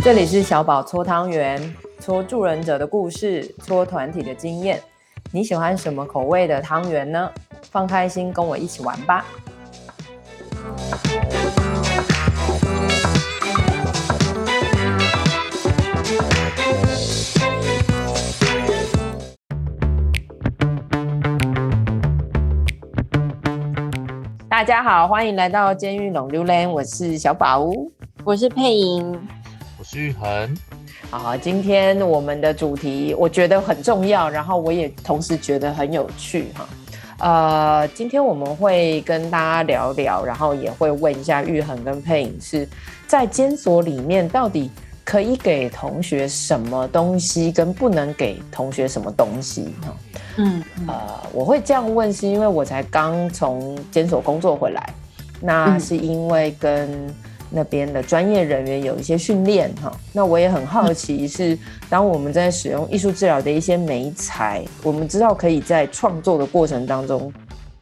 这里是小宝搓汤圆，搓助人者的故事，搓团体的经验。你喜欢什么口味的汤圆呢？放开心，跟我一起玩吧！大家好，欢迎来到监狱浪流连，我是小宝，我是佩莹，玉恒。好，今天我们的主题我觉得很重要，然后我也同时觉得很有趣哈。呃，今天我们会跟大家聊聊，然后也会问一下玉恒跟佩影是在监所里面到底可以给同学什么东西，跟不能给同学什么东西哈。嗯，呃，我会这样问，是因为我才刚从监所工作回来，那是因为跟那边的专业人员有一些训练哈。那我也很好奇，是当我们在使用艺术治疗的一些媒材，我们知道可以在创作的过程当中，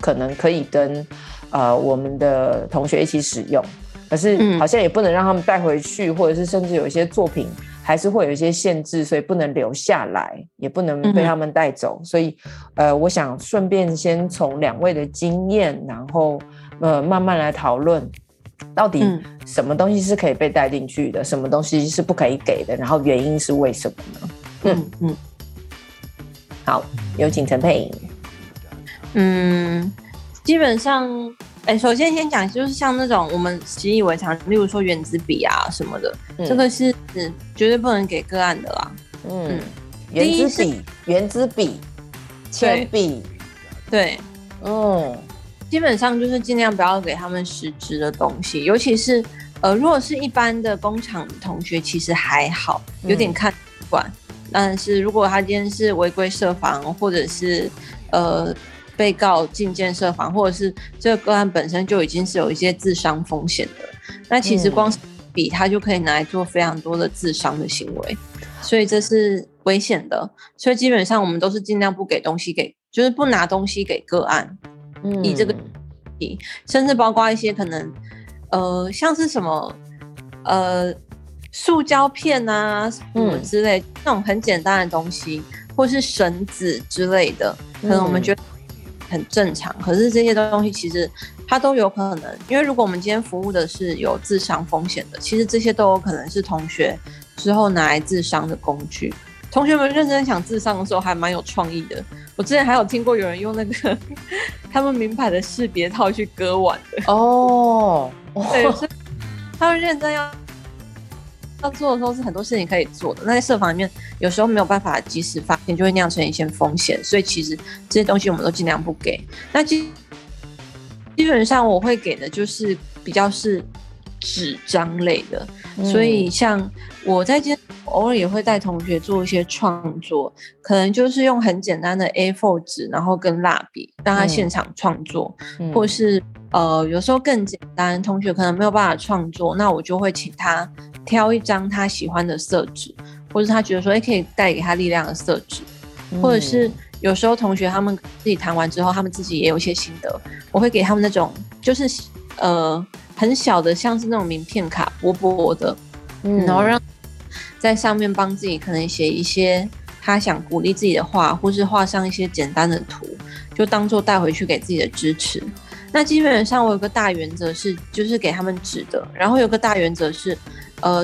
可能可以跟呃我们的同学一起使用，可是好像也不能让他们带回去，或者是甚至有一些作品。还是会有一些限制，所以不能留下来，也不能被他们带走。嗯、所以，呃，我想顺便先从两位的经验，然后呃慢慢来讨论，到底什么东西是可以被带进去的，什么东西是不可以给的，然后原因是为什么呢？嗯嗯。好，有请陈佩颖。嗯，基本上。哎，首先先讲，就是像那种我们习以为常，例如说原子笔啊什么的，嗯、这个是绝对不能给个案的啦。嗯，原子笔、原子笔、铅笔，对，嗯，基本上就是尽量不要给他们实质的东西，尤其是呃，如果是一般的工厂同学，其实还好，有点看管。嗯、但是如果他今天是违规设防，或者是呃。被告进建设防，或者是这个个案本身就已经是有一些自伤风险的，那其实光是笔，他就可以拿来做非常多的自伤的行为，所以这是危险的。所以基本上我们都是尽量不给东西给，就是不拿东西给个案。嗯，以这个笔，甚至包括一些可能，呃，像是什么，呃，塑胶片啊什么之类，那种很简单的东西，或是绳子之类的，可能我们觉得。很正常，可是这些东西其实它都有可能，因为如果我们今天服务的是有自伤风险的，其实这些都有可能是同学之后拿来自伤的工具。同学们认真想自伤的时候，还蛮有创意的。我之前还有听过有人用那个 他们名牌的识别套去割腕的哦，对，所以他们认真要。要做的时候是很多事情可以做的，那在设防里面有时候没有办法及时发现，就会酿成一些风险，所以其实这些东西我们都尽量不给。那基基本上我会给的就是比较是纸张类的，嗯、所以像我在今天偶尔也会带同学做一些创作，可能就是用很简单的 A4 纸，然后跟蜡笔让他现场创作，嗯、或是呃有时候更简单，同学可能没有办法创作，那我就会请他。挑一张他喜欢的色纸，或者他觉得说，哎，可以带给他力量的色纸，嗯、或者是有时候同学他们自己谈完之后，他们自己也有一些心得，我会给他们那种就是呃很小的，像是那种名片卡，薄薄的，嗯，然后让在上面帮自己可能写一些他想鼓励自己的话，或是画上一些简单的图，就当做带回去给自己的支持。那基本上我有个大原则是，就是给他们纸的，然后有个大原则是。呃，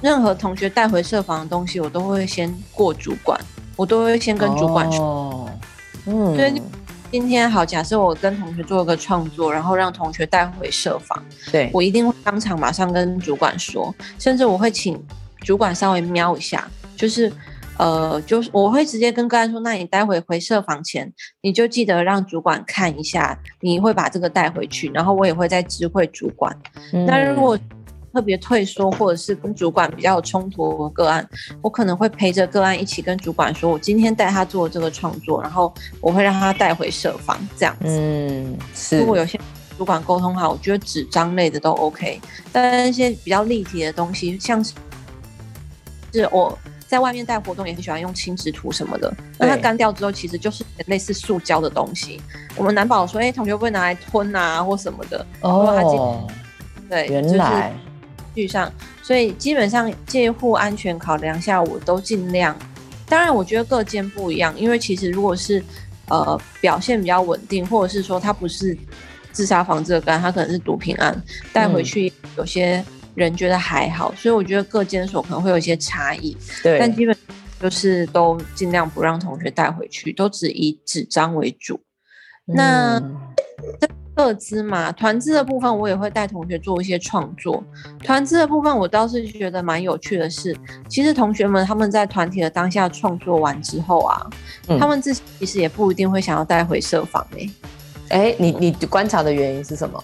任何同学带回设防的东西，我都会先过主管，我都会先跟主管说。哦、嗯，所以今天好，假设我跟同学做一个创作，然后让同学带回设房，对，我一定会当场马上跟主管说，甚至我会请主管稍微瞄一下，就是呃，就是我会直接跟个案说，那你待会回设房前，你就记得让主管看一下，你会把这个带回去，然后我也会再知会主管。嗯、那如果特别退缩，或者是跟主管比较有冲突的个案，我可能会陪着个案一起跟主管说，我今天带他做这个创作，然后我会让他带回设防这样子。嗯，是。如果有些主管沟通好，我觉得纸张类的都 OK，但一些比较立体的东西，像是是我在外面带活动也很喜欢用轻质图什么的，那它干掉之后其实就是类似塑胶的东西。我们难保说，哎、欸，同学会拿来吞啊或什么的？哦，对，原来。就是绪上，所以基本上介护安全考量下，我都尽量。当然，我觉得各间不一样，因为其实如果是呃表现比较稳定，或者是说他不是自杀防治的个案，他可能是毒品案，带回去有些人觉得还好，嗯、所以我觉得各间所可能会有一些差异。对，但基本就是都尽量不让同学带回去，都只以纸张为主。嗯、那个资嘛，团资的部分我也会带同学做一些创作。团资的部分我倒是觉得蛮有趣的是，其实同学们他们在团体的当下创作完之后啊，嗯、他们自己其实也不一定会想要带回社访诶。哎、欸，你你观察的原因是什么？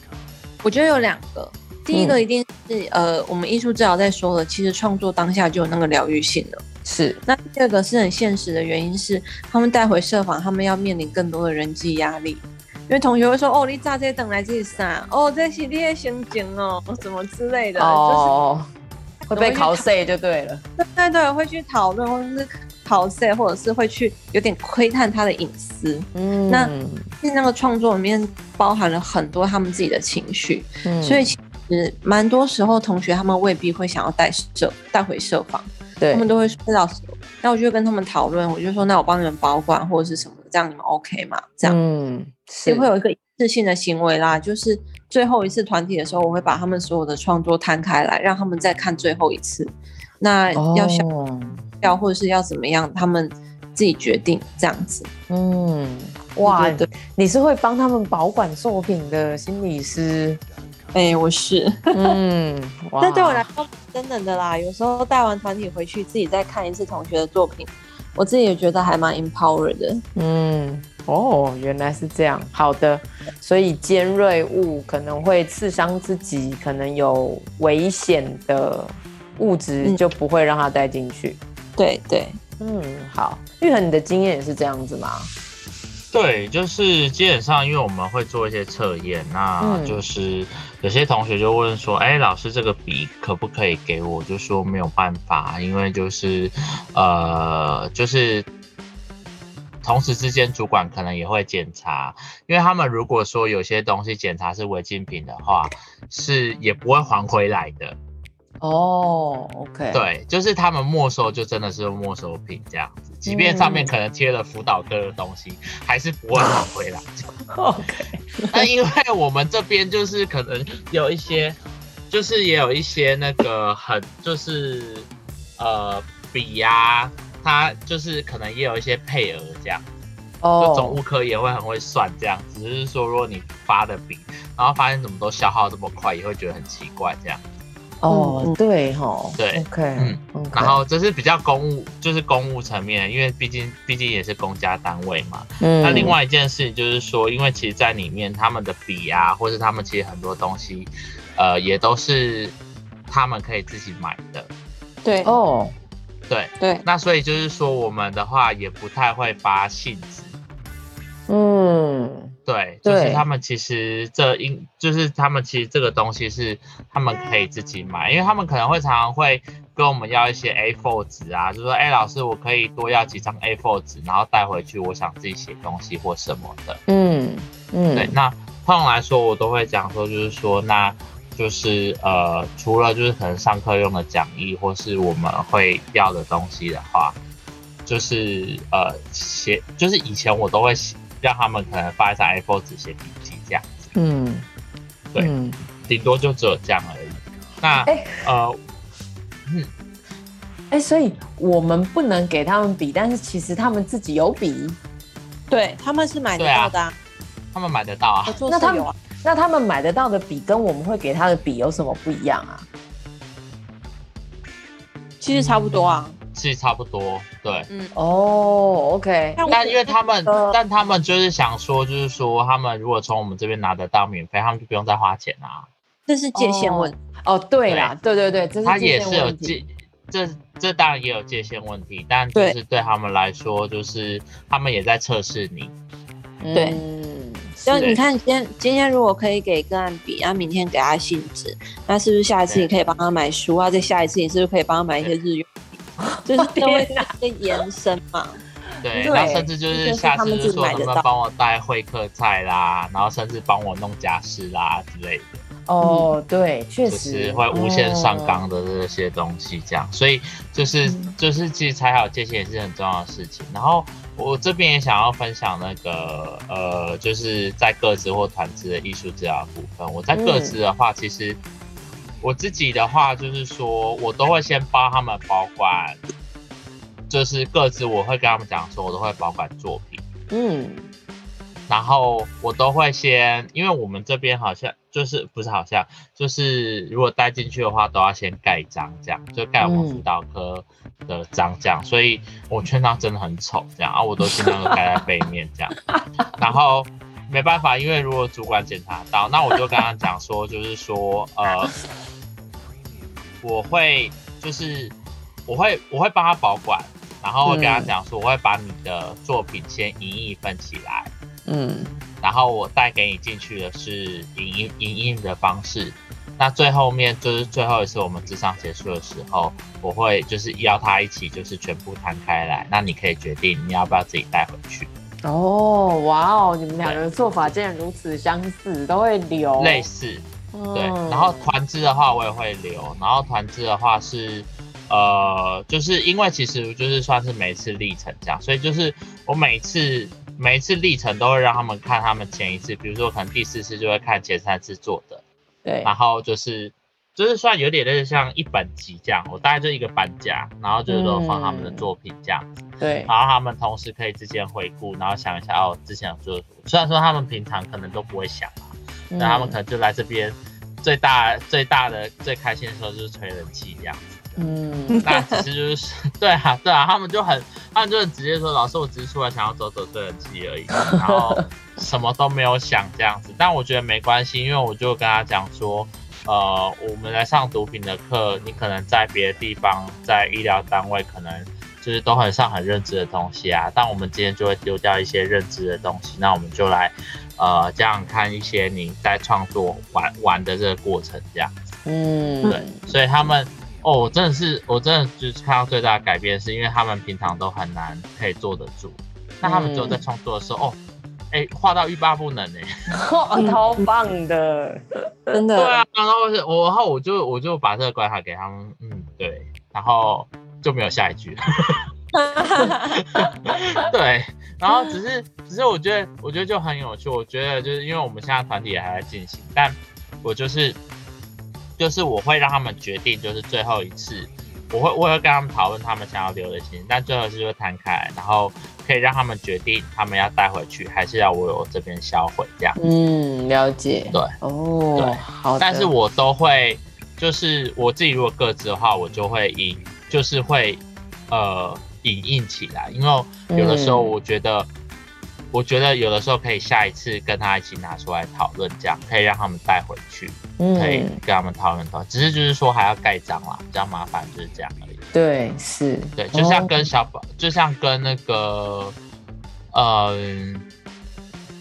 我觉得有两个，第一个一定是、嗯、呃，我们艺术治疗在说的，其实创作当下就有那个疗愈性了。是。那第二个是很现实的原因是，他们带回社访，他们要面临更多的人际压力。因为同学会说：“哦，你咋这等来这啥？哦，这是你的心情哦，什么之类的。”哦，就是会被考试就对了。对对对，会去讨论，或者是考试，或者是会去有点窥探他的隐私。嗯，那那个创作里面包含了很多他们自己的情绪，嗯，所以其实蛮多时候同学他们未必会想要带社带回社访，对，他们都会说老师，那我就跟他们讨论，我就说那我帮你们保管或者是什么。这样你们 OK 吗？这样，嗯，也会有一个一次性的行为啦，就是最后一次团体的时候，我会把他们所有的创作摊开来，让他们再看最后一次。那要想要或者是要怎么样，他们自己决定这样子。嗯，哇，对，你是会帮他们保管作品的心理师？哎、欸，我是。嗯，但对我来说，真的的啦。有时候带完团体回去，自己再看一次同学的作品。我自己也觉得还蛮 empowered 的。嗯，哦，原来是这样。好的，所以尖锐物可能会刺伤自己，可能有危险的物质就不会让它带进去。嗯、对对，嗯，好。玉恒，你的经验也是这样子吗？对，就是基本上，因为我们会做一些测验，那就是有些同学就问说：“哎、老师，这个笔可不可以给我？”就说没有办法，因为就是呃，就是同时之间主管可能也会检查，因为他们如果说有些东西检查是违禁品的话，是也不会还回来的。哦、oh，OK，对，就是他们没收就真的是没收品这样子，即便上面可能贴了辅导科的东西，嗯、还是不会拿回来。OK，那因为我们这边就是可能有一些，就是也有一些那个很就是呃笔呀、啊，它就是可能也有一些配额这样，哦、oh，就总务科也会很会算这样，只是说如果你发的笔，然后发现怎么都消耗这么快，也会觉得很奇怪这样。哦，嗯、对哈，对，OK，嗯，okay. 然后这是比较公务，就是公务层面，因为毕竟毕竟也是公家单位嘛。嗯，那另外一件事情就是说，因为其实在里面他们的笔啊，或是他们其实很多东西，呃，也都是他们可以自己买的。对，哦，对对，那所以就是说，我们的话也不太会发信纸。嗯。对，就是他们其实这应就是他们其实这个东西是他们可以自己买，因为他们可能会常常会跟我们要一些 A4 纸啊，就说哎老师我可以多要几张 A4 纸，然后带回去，我想自己写东西或什么的。嗯嗯，对，那通常来说我都会讲说，就是说那就是呃除了就是可能上课用的讲义或是我们会要的东西的话，就是呃写就是以前我都会写。让他们可能发一张 A4 纸写笔记这样子，嗯，对，顶、嗯、多就只有这样而已。那，欸、呃，嗯，哎、欸，所以我们不能给他们笔，但是其实他们自己有笔，对，他们是买得到的、啊啊，他们买得到啊。那他们那他们买得到的笔跟我们会给他的笔有什么不一样啊？其实差不多啊。是差不多，对，嗯，哦，OK，但因为他们，但他们就是想说，就是说，他们如果从我们这边拿得到免费，他们就不用再花钱啦。这是界限问题。哦，对啦，对对对，这是他也是有界，这这当然也有界限问题，但就是对他们来说，就是他们也在测试你。对，就你看，今天今天如果可以给个案笔，然后明天给他信纸，那是不是下一次你可以帮他买书啊？再下一次你是不是可以帮他买一些日用？就是因为一个延伸嘛，对，然后甚至就是下次就说能不能帮我带会客菜啦，然后甚至帮我弄家事啦之类的。哦，对，确实会无限上纲的这些东西，这样，哦、所以就是就是其实踩好界限也是很重要的事情。然后我这边也想要分享那个呃，就是在各自或团资的艺术治疗部分。我在各自的话，其实我自己的话就是说，我都会先帮他们保管，就是各自我会跟他们讲说，我都会保管作品，嗯。然后我都会先，因为我们这边好像就是不是好像，就是如果带进去的话，都要先盖章，这样就盖我们辅导科的章，这样。所以我圈章真的很丑，这样啊，我都尽量都盖在背面这样。然后没办法，因为如果主管检查到，那我就跟他讲说，就是说呃，我会就是我会我会帮他保管，然后我跟他讲说，我会把你的作品先一一份起来。嗯，然后我带给你进去的是影印影印的方式，那最后面就是最后一次我们智商结束的时候，我会就是邀他一起就是全部摊开来，那你可以决定你要不要自己带回去。哦，哇哦，你们两个的做法竟然如此相似，都会留类似，对。然后团资的话我也会留，然后团资的话是呃，就是因为其实就是算是每次历程这样，所以就是我每次。每一次历程都会让他们看他们前一次，比如说可能第四次就会看前三次做的，对，然后就是就是算有点类似像一本集这样，我大概就一个搬家，然后就是说放他们的作品这样子，嗯、对，然后他们同时可以之间回顾，然后想一下哦之前有做什么，虽然说他们平常可能都不会想啊，那、嗯、他们可能就来这边最大最大的最开心的时候就是吹冷气这样子。嗯，那其实就是 对啊，对啊，他们就很，他们就很直接说，老师，我只是出来想要走走吹冷气而已，然后什么都没有想这样子。但我觉得没关系，因为我就跟他讲说，呃，我们来上毒品的课，你可能在别的地方，在医疗单位，可能就是都很上很认知的东西啊。但我们今天就会丢掉一些认知的东西，那我们就来，呃，这样看一些你在创作玩玩的这个过程这样子。嗯，对，所以他们。哦，我真的是，我真的就是看到最大的改变，是因为他们平常都很难可以坐得住，那、嗯、他们只有在创作的时候，哦，哎、欸，画到欲罢不能哎，超棒的，真的。对啊，然后我，然后我就我就把这个关卡给他们，嗯，对，然后就没有下一句了。对，然后只是只是我觉得我觉得就很有趣，我觉得就是因为我们现在团体也还在进行，但我就是。就是我会让他们决定，就是最后一次，我会我会跟他们讨论他们想要留的心，但最后一次就会摊开，然后可以让他们决定他们要带回去，还是要我我这边销毁这样。嗯，了解。对，哦，对，好。但是我都会，就是我自己如果各自的话，我就会引，就是会呃引印起来，因为有的时候我觉得。嗯我觉得有的时候可以下一次跟他一起拿出来讨论，这样可以让他们带回去，嗯、可以跟他们讨论讨论。只是就是说还要盖章啦，比较麻烦，就是这样而已。对，是，对，就像跟小宝，哦、就像跟那个，嗯、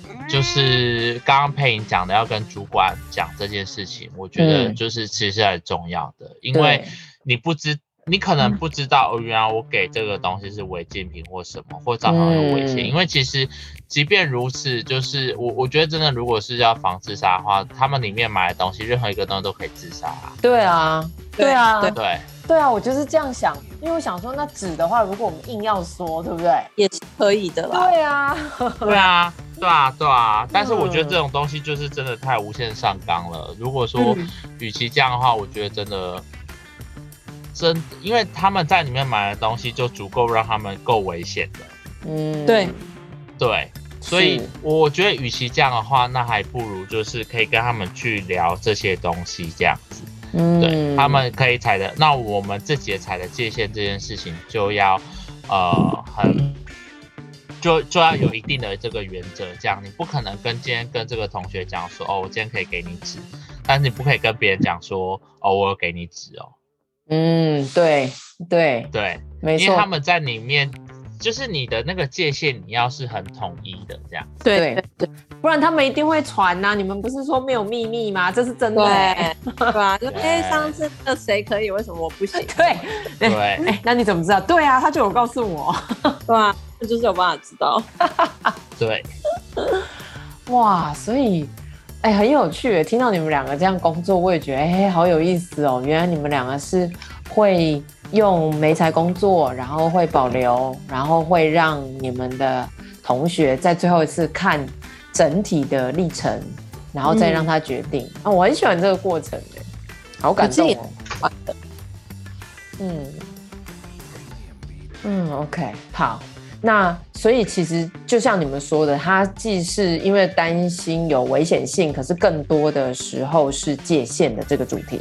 呃，就是刚刚佩莹讲的，要跟主管讲这件事情，我觉得就是其实很重要的，嗯、因为你不知。你可能不知道，哦原来我给这个东西是违禁品或什么，或造成有危险。嗯、因为其实，即便如此，就是我我觉得真的，如果是要防自杀的话，他们里面买的东西，任何一个东西都可以自杀啊。对啊，对啊，对对对啊，我就是这样想。因为我想说，那纸的话，如果我们硬要说，对不对？也是可以的啦。对啊，对啊，对啊，对啊。但是我觉得这种东西就是真的太无限上纲了。如果说，与其这样的话，我觉得真的。真，因为他们在里面买的东西就足够让他们够危险的。嗯，对，对，所以我觉得，与其这样的话，那还不如就是可以跟他们去聊这些东西，这样子。嗯，对，他们可以踩的，那我们自己踩的界限这件事情就要，呃，很，就就要有一定的这个原则，这样你不可能跟今天跟这个同学讲说，哦，我今天可以给你纸，但是你不可以跟别人讲说，哦，我有给你纸哦。嗯，对对对，没错，因为他们在里面，就是你的那个界限，你要是很统一的这样。对对对，不然他们一定会传呐。你们不是说没有秘密吗？这是真的。对吧？就哎，上次那谁可以，为什么我不行？对对，哎，那你怎么知道？对啊，他就有告诉我。对啊，那就是有办法知道。对。哇，所以。哎、欸，很有趣。听到你们两个这样工作，我也觉得哎、欸，好有意思哦。原来你们两个是会用媒材工作，然后会保留，然后会让你们的同学在最后一次看整体的历程，然后再让他决定。啊、我很喜欢这个过程哎，好感动哦。嗯嗯，OK，好。那所以其实就像你们说的，他既是因为担心有危险性，可是更多的时候是界限的这个主题。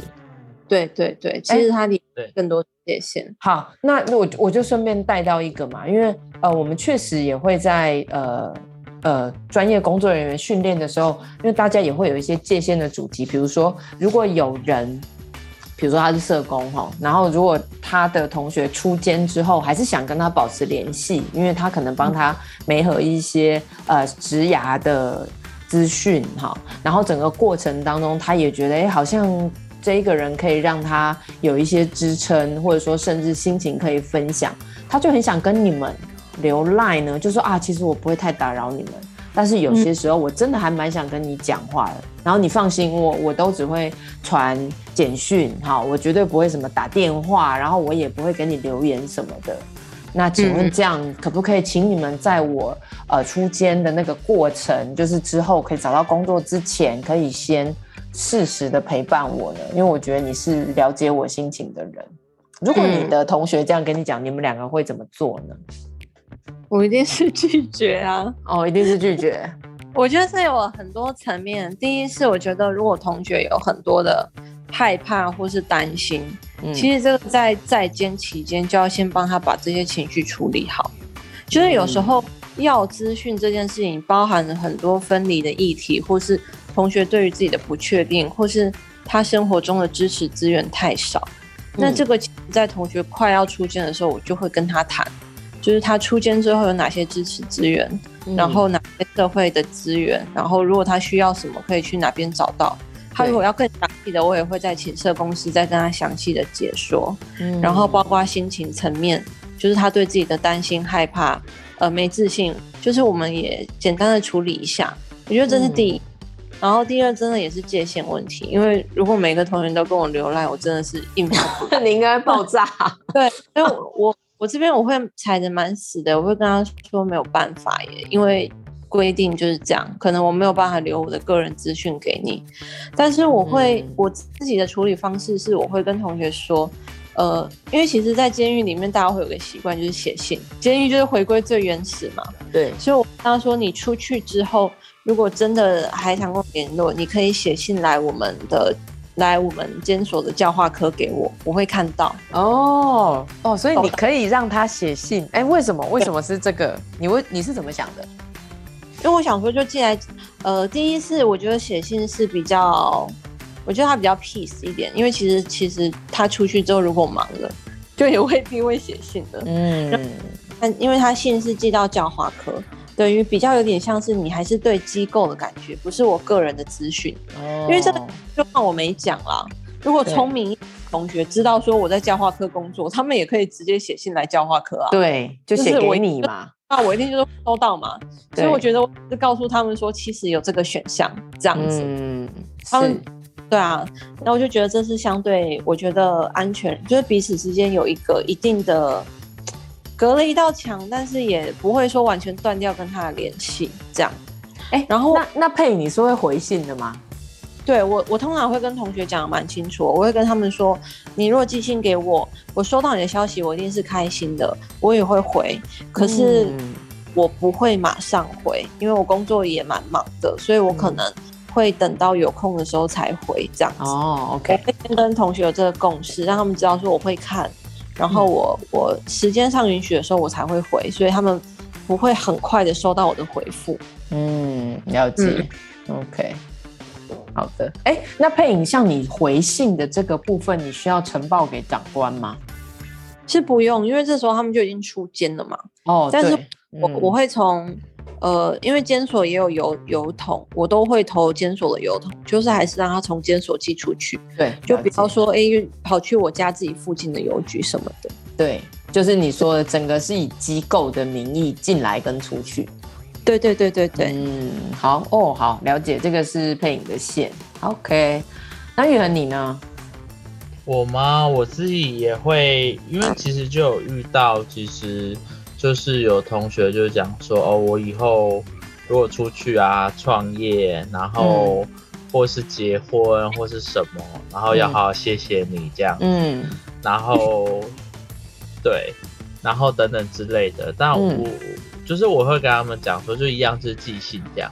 对对对，其实它里对更多界限。好，那我我就顺便带到一个嘛，因为呃，我们确实也会在呃呃专业工作人员训练的时候，因为大家也会有一些界限的主题，比如说如果有人。比如说他是社工哈，然后如果他的同学出监之后，还是想跟他保持联系，因为他可能帮他媒合一些呃职涯的资讯哈，然后整个过程当中，他也觉得哎，好像这一个人可以让他有一些支撑，或者说甚至心情可以分享，他就很想跟你们留 line 呢，就说啊，其实我不会太打扰你们。但是有些时候我真的还蛮想跟你讲话的，然后你放心，我我都只会传简讯，哈，我绝对不会什么打电话，然后我也不会给你留言什么的。那请问这样可不可以请你们在我呃出监的那个过程，就是之后可以找到工作之前，可以先适时的陪伴我呢？因为我觉得你是了解我心情的人。如果你的同学这样跟你讲，你们两个会怎么做呢？我一定是拒绝啊！哦，一定是拒绝。我觉得是有很多层面。第一是我觉得，如果同学有很多的害怕或是担心，嗯、其实这个在在监期间就要先帮他把这些情绪处理好。就是有时候要资讯这件事情，包含了很多分离的议题，或是同学对于自己的不确定，或是他生活中的支持资源太少。嗯、那这个在同学快要出监的时候，我就会跟他谈。就是他出监之后有哪些支持资源，嗯、然后哪些社会的资源，然后如果他需要什么，可以去哪边找到。他如果要更详细的，我也会在请社公司再跟他详细的解说。嗯、然后包括心情层面，就是他对自己的担心、害怕、呃没自信，就是我们也简单的处理一下。我觉得这是第一。嗯、然后第二，真的也是界限问题，因为如果每个同学都跟我流赖，我真的是应付不来。你应该爆炸。对，因为我。我这边我会踩得蛮死的，我会跟他说没有办法耶，因为规定就是这样，可能我没有办法留我的个人资讯给你，但是我会、嗯、我自己的处理方式是，我会跟同学说，呃，因为其实，在监狱里面，大家会有个习惯，就是写信，监狱就是回归最原始嘛，对，所以我跟他说，你出去之后，如果真的还想跟我联络，你可以写信来我们的。来我们监所的教化科给我，我会看到哦哦，所以你可以让他写信，哎、欸，为什么？为什么是这个？你为你是怎么想的？因为我想说，就进来呃，第一是我觉得写信是比较，我觉得他比较 peace 一点，因为其实其实他出去之后如果忙了，就也未必会写信的，嗯，但因为他信是寄到教化科。等于比较有点像是你还是对机构的感觉，不是我个人的资讯。哦，因为这个就算我没讲啦。如果聪明同学知道说我在教化科工作，他们也可以直接写信来教化科啊。对，就写给你嘛。那我一定就是收到嘛。所以我觉得我是告诉他们说，其实有这个选项这样子。嗯，他们对啊。那我就觉得这是相对，我觉得安全，就是彼此之间有一个一定的。隔了一道墙，但是也不会说完全断掉跟他的联系，这样。哎、欸，然后那那佩你是会回信的吗？对我，我通常会跟同学讲的蛮清楚，我会跟他们说，你如果寄信给我，我收到你的消息，我一定是开心的，我也会回。可是我不会马上回，因为我工作也蛮忙的，所以我可能会等到有空的时候才回这样子。哦，OK，我会先跟同学有这个共识，让他们知道说我会看。然后我我时间上允许的时候，我才会回，所以他们不会很快的收到我的回复。嗯，了解。嗯、OK，好的。哎，那配影，像你回信的这个部分，你需要呈报给长官吗？是不用，因为这时候他们就已经出监了嘛。哦，但是我、嗯、我会从。呃，因为监所也有邮邮筒，我都会投监所的邮筒，就是还是让他从监所寄出去。对，就比方说，哎、欸，跑去我家自己附近的邮局什么的。对，就是你说的，整个是以机构的名义进来跟出去。对对对对对，嗯，好哦，好了解，这个是配影的线。OK，那玉恒你呢？我吗？我自己也会，因为其实就有遇到，其实就是有同学就讲说，哦，我以后如果出去啊创业，然后或是结婚或是什么，然后要好好谢谢你这样，嗯，然后对，然后等等之类的，但我。嗯就是我会跟他们讲说，就一样是寄信这样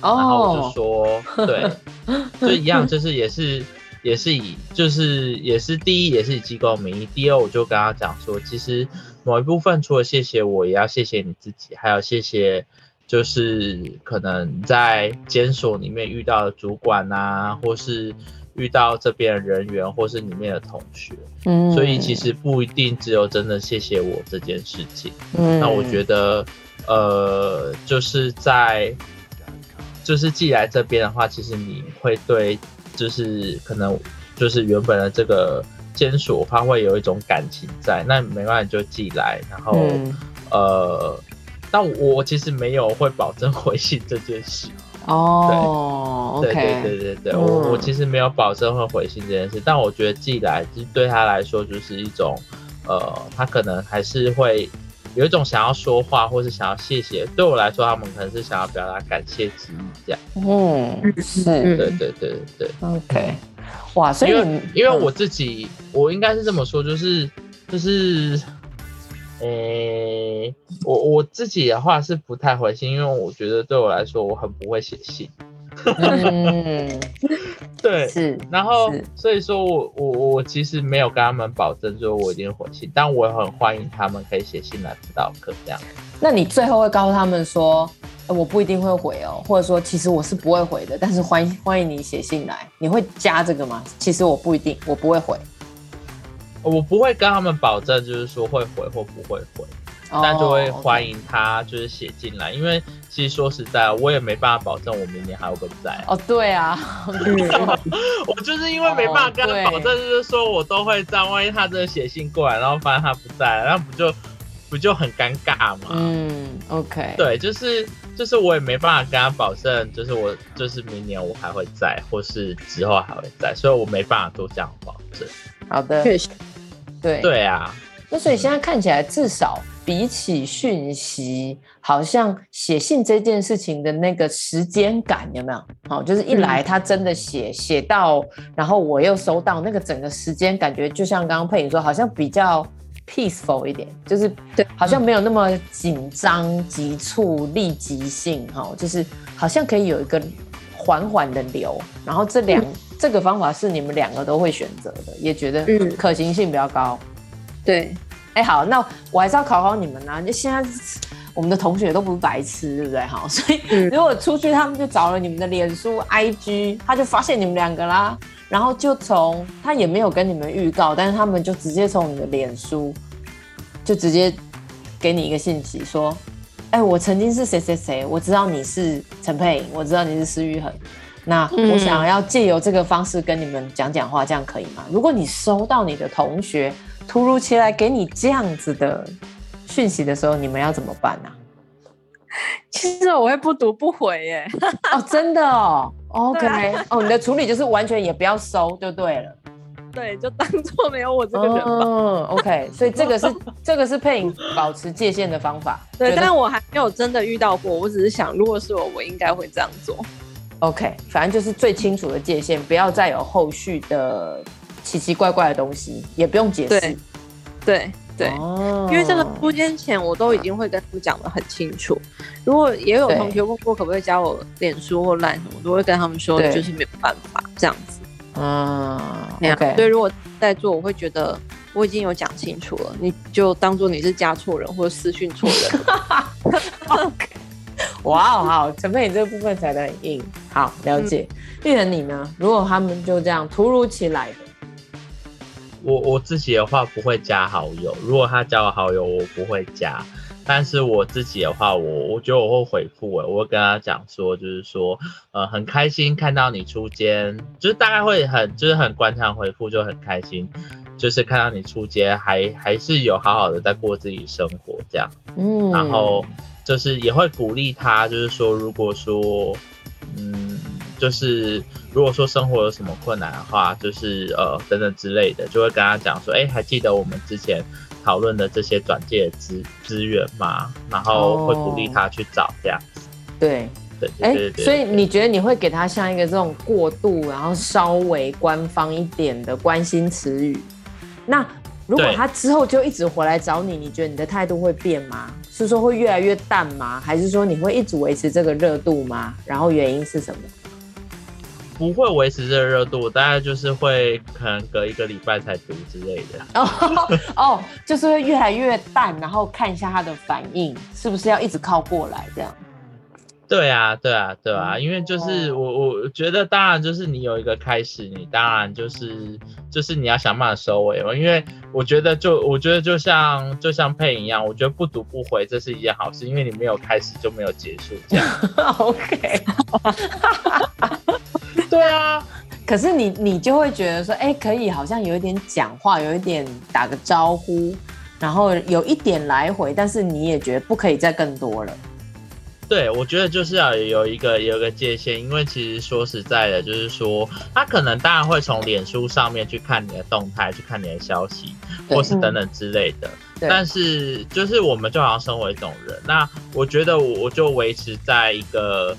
，oh. 然后我就说，对，就一样，就是也是也是以就是也是第一也是以机构名义，第二我就跟他讲说，其实某一部分除了谢谢我，也要谢谢你自己，还有谢谢就是可能在监所里面遇到的主管啊，或是。遇到这边的人员或是里面的同学，嗯，所以其实不一定只有真的谢谢我这件事情，嗯，那我觉得，呃，就是在，就是寄来这边的话，其实你会对，就是可能就是原本的这个监所，它会有一种感情在，那没办法就寄来，然后，嗯、呃，但我其实没有会保证回信这件事。哦，对对对对对，我我其实没有保证会回信这件事，但我觉得寄来就对他来说就是一种，呃，他可能还是会有一种想要说话，或是想要谢谢。对我来说，他们可能是想要表达感谢之意这样。嗯，是，对对对对对。OK，哇，所以因为因为我自己，我应该是这么说，就是就是。诶、欸，我我自己的话是不太回信，因为我觉得对我来说，我很不会写信。嗯，对，是。然后，所以说我我我其实没有跟他们保证说我一定回信，但我很欢迎他们可以写信来指导课这样。那你最后会告诉他们说，我不一定会回哦，或者说其实我是不会回的，但是欢迎欢迎你写信来，你会加这个吗？其实我不一定，我不会回。我不会跟他们保证，就是说会回或不会回，oh, 但就会欢迎他就是写进来.因为其实说实在，我也没办法保证我明年还会不会在。哦、oh,，对啊，我就是因为没办法跟他保证，就是说我都会在，万一他真的写信过来，然后发现他不在，那不就不就很尴尬吗？嗯，OK，对，就是就是我也没办法跟他保证，就是我就是明年我还会在，或是之后还会在，所以我没办法做这样的保证。好的，确实。对对啊，那所以现在看起来，至少比起讯息，好像写信这件事情的那个时间感有没有？好，就是一来他真的写写到，然后我又收到，那个整个时间感觉就像刚刚佩影说，好像比较 peaceful 一点，就是对，好像没有那么紧张、急促、立即性，哈，就是好像可以有一个缓缓的流，然后这两。这个方法是你们两个都会选择的，也觉得可行性比较高。嗯、对，哎，好，那我还是要考考你们呢、啊。就现在我们的同学都不是白痴，对不对？哈，所以如果出去，他们就找了你们的脸书、IG，他就发现你们两个啦，然后就从他也没有跟你们预告，但是他们就直接从你的脸书就直接给你一个信息说：“哎，我曾经是谁谁谁，我知道你是陈佩颖，我知道你是施玉恒。”那我想要借由这个方式跟你们讲讲话，这样可以吗？如果你收到你的同学突如其来给你这样子的讯息的时候，你们要怎么办呢？其实我会不读不回耶。哦，真的哦。OK，哦，你的处理就是完全也不要收就对了。对，就当做没有我这个人吧。嗯，OK，所以这个是这个是佩颖保持界限的方法。对，但是我还没有真的遇到过。我只是想，如果是我，我应该会这样做。OK，反正就是最清楚的界限，不要再有后续的奇奇怪怪的东西，也不用解释。对，对，对，oh. 因为这个出监前我都已经会跟他们讲的很清楚。如果也有同学问过可不可以加我脸书或 Line，我都会跟他们说，就是没有办法这样子。嗯，那样。所以如果在做，我会觉得我已经有讲清楚了，你就当做你是加错人或者私讯错人。哇、wow，好，陈佩你这个部分踩得很硬，好了解。玉、嗯、恒你呢？如果他们就这样突如其来的，我我自己的话不会加好友。如果他加我好友，我不会加。但是我自己的话，我我觉得我会回复诶，我会跟他讲说，就是说，呃，很开心看到你出监，就是大概会很就是很官场回复，就很开心，就是看到你出街，还还是有好好的在过自己生活这样。嗯，然后。就是也会鼓励他，就是说，如果说，嗯，就是如果说生活有什么困难的话，就是呃等等之类的，就会跟他讲说，哎，还记得我们之前讨论的这些转介资资源吗？然后会鼓励他去找这样子。对。哎，所以你觉得你会给他像一个这种过度，然后稍微官方一点的关心词语？那如果他之后就一直回来找你，你觉得你的态度会变吗？是说会越来越淡吗？还是说你会一直维持这个热度吗？然后原因是什么？不会维持这个热度，大概就是会可能隔一个礼拜才读之类的。哦哦，就是会越来越淡，然后看一下他的反应，是不是要一直靠过来这样？对啊，对啊，对啊，因为就是我，我觉得当然就是你有一个开始，你当然就是就是你要想办法收尾嘛。因为我觉得就我觉得就像就像配音一样，我觉得不读不回这是一件好事，因为你没有开始就没有结束这样。OK，对啊，可是你你就会觉得说，哎，可以好像有一点讲话，有一点打个招呼，然后有一点来回，但是你也觉得不可以再更多了。对，我觉得就是要有一个有一个界限，因为其实说实在的，就是说他可能当然会从脸书上面去看你的动态，去看你的消息，或是等等之类的。但是就是我们就好像身为一种人，那我觉得我我就维持在一个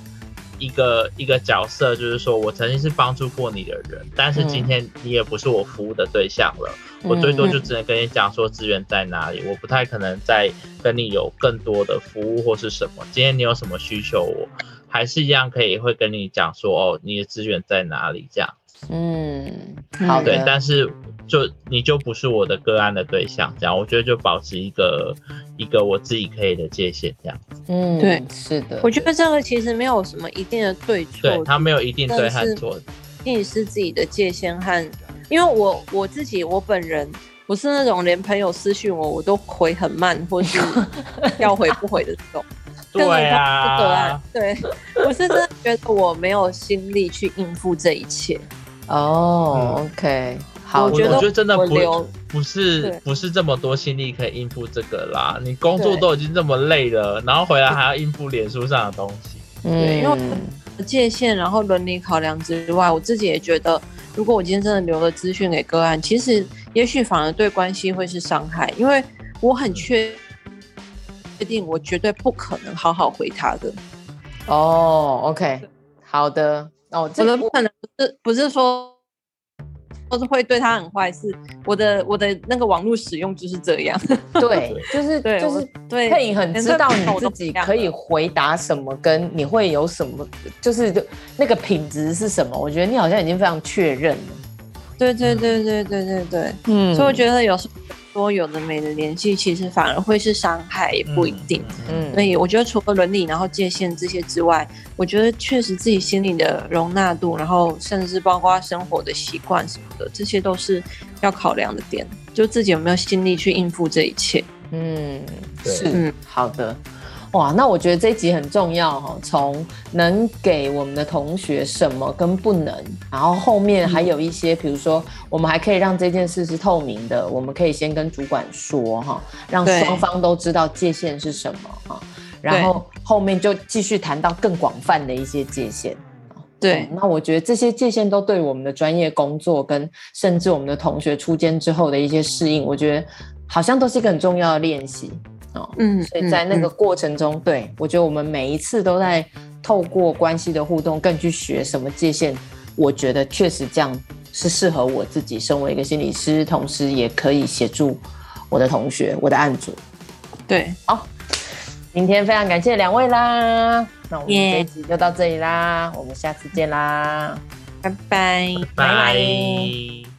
一个一个角色，就是说我曾经是帮助过你的人，但是今天你也不是我服务的对象了。我最多就只能跟你讲说资源在哪里，我不太可能再跟你有更多的服务或是什么。今天你有什么需求，我还是一样可以会跟你讲说哦，你的资源在哪里这样。嗯，好的。对，但是就你就不是我的个案的对象，这样我觉得就保持一个一个我自己可以的界限这样。嗯，对，是的。我觉得这个其实没有什么一定的对错，对，他没有一定对和错，一定是自己的界限和。因为我我自己我本人不是那种连朋友私讯我我都回很慢或是 要回不回的这种，对啊，对，我是真的觉得我没有心力去应付这一切。哦，OK，好，我觉得真的不不是不是这么多心力可以应付这个啦。你工作都已经这么累了，然后回来还要应付脸书上的东西，对，因为界限，然后伦理考量之外，我自己也觉得。如果我今天真的留了资讯给个案，其实也许反而对关系会是伤害，因为我很确确定，我绝对不可能好好回他的。哦，OK，好的，哦，我的不可能不是不是说。都是会对他很坏，是我的我的那个网络使用就是这样。对，就是对就是对，配影很知道你自己可以回答什么，跟你会有什么，就是那个品质是什么。我觉得你好像已经非常确认了。对对对对对对对，嗯，所以我觉得有时候。说有的没的联系，其实反而会是伤害，也不一定。嗯，所以我觉得除了伦理，然后界限这些之外，我觉得确实自己心里的容纳度，然后甚至包括生活的习惯什么的，这些都是要考量的点。就自己有没有心力去应付这一切？嗯，是，嗯，好的。哇，那我觉得这一集很重要哈，从能给我们的同学什么跟不能，然后后面还有一些，比如说我们还可以让这件事是透明的，我们可以先跟主管说哈，让双方都知道界限是什么哈，然后后面就继续谈到更广泛的一些界限。对，那我觉得这些界限都对我们的专业工作跟甚至我们的同学出监之后的一些适应，我觉得好像都是一个很重要的练习。嗯，所以在那个过程中，嗯嗯、对，我觉得我们每一次都在透过关系的互动，更去学什么界限。我觉得确实这样是适合我自己，身为一个心理师，同时也可以协助我的同学、我的案主。对，好，今天非常感谢两位啦，那我们这一集就到这里啦.我们下次见啦，拜拜，拜拜。